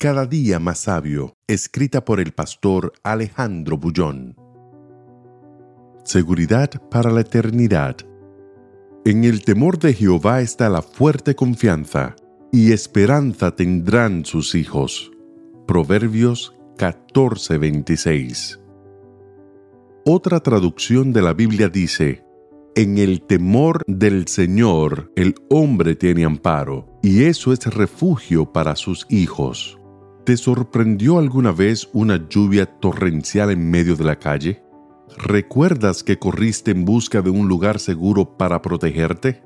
Cada día más sabio, escrita por el pastor Alejandro Bullón. Seguridad para la eternidad. En el temor de Jehová está la fuerte confianza, y esperanza tendrán sus hijos. Proverbios 14:26. Otra traducción de la Biblia dice, en el temor del Señor el hombre tiene amparo, y eso es refugio para sus hijos. ¿Te sorprendió alguna vez una lluvia torrencial en medio de la calle? ¿Recuerdas que corriste en busca de un lugar seguro para protegerte?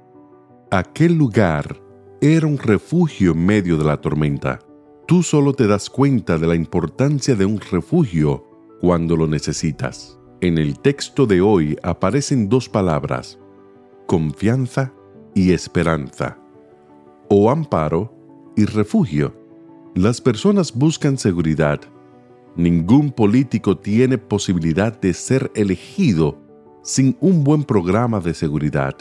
Aquel lugar era un refugio en medio de la tormenta. Tú solo te das cuenta de la importancia de un refugio cuando lo necesitas. En el texto de hoy aparecen dos palabras, confianza y esperanza, o amparo y refugio. Las personas buscan seguridad. Ningún político tiene posibilidad de ser elegido sin un buen programa de seguridad.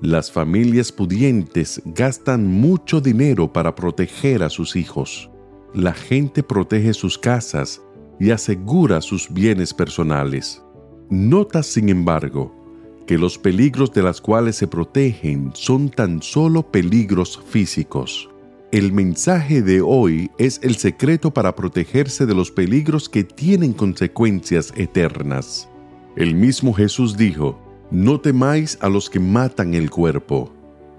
Las familias pudientes gastan mucho dinero para proteger a sus hijos. La gente protege sus casas y asegura sus bienes personales. Nota, sin embargo, que los peligros de las cuales se protegen son tan solo peligros físicos. El mensaje de hoy es el secreto para protegerse de los peligros que tienen consecuencias eternas. El mismo Jesús dijo, No temáis a los que matan el cuerpo,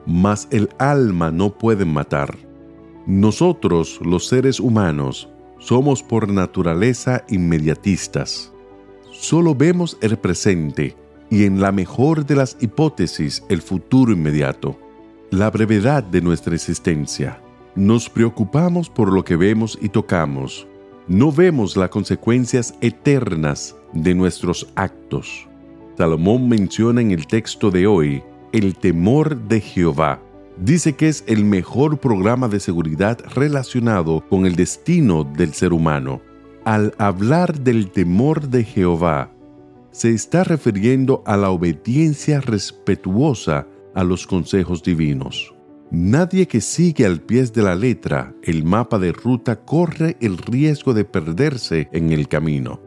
mas el alma no pueden matar. Nosotros, los seres humanos, somos por naturaleza inmediatistas. Solo vemos el presente y en la mejor de las hipótesis el futuro inmediato, la brevedad de nuestra existencia. Nos preocupamos por lo que vemos y tocamos. No vemos las consecuencias eternas de nuestros actos. Salomón menciona en el texto de hoy el temor de Jehová. Dice que es el mejor programa de seguridad relacionado con el destino del ser humano. Al hablar del temor de Jehová, se está refiriendo a la obediencia respetuosa a los consejos divinos. Nadie que sigue al pie de la letra el mapa de ruta corre el riesgo de perderse en el camino.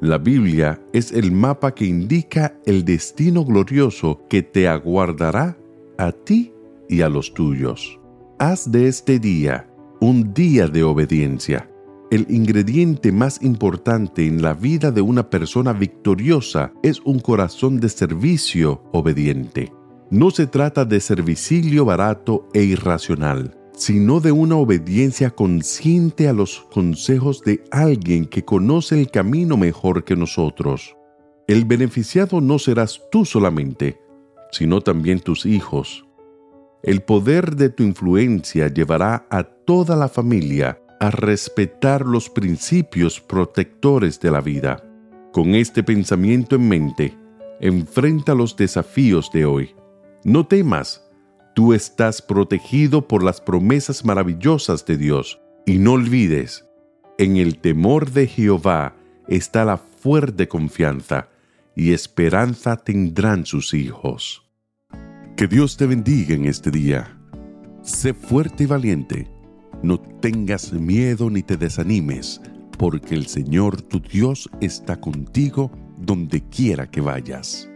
La Biblia es el mapa que indica el destino glorioso que te aguardará a ti y a los tuyos. Haz de este día un día de obediencia. El ingrediente más importante en la vida de una persona victoriosa es un corazón de servicio obediente. No se trata de servicilio barato e irracional, sino de una obediencia consciente a los consejos de alguien que conoce el camino mejor que nosotros. El beneficiado no serás tú solamente, sino también tus hijos. El poder de tu influencia llevará a toda la familia a respetar los principios protectores de la vida. Con este pensamiento en mente, enfrenta los desafíos de hoy no temas, tú estás protegido por las promesas maravillosas de Dios. Y no olvides, en el temor de Jehová está la fuerte confianza, y esperanza tendrán sus hijos. Que Dios te bendiga en este día. Sé fuerte y valiente. No tengas miedo ni te desanimes, porque el Señor tu Dios está contigo donde quiera que vayas.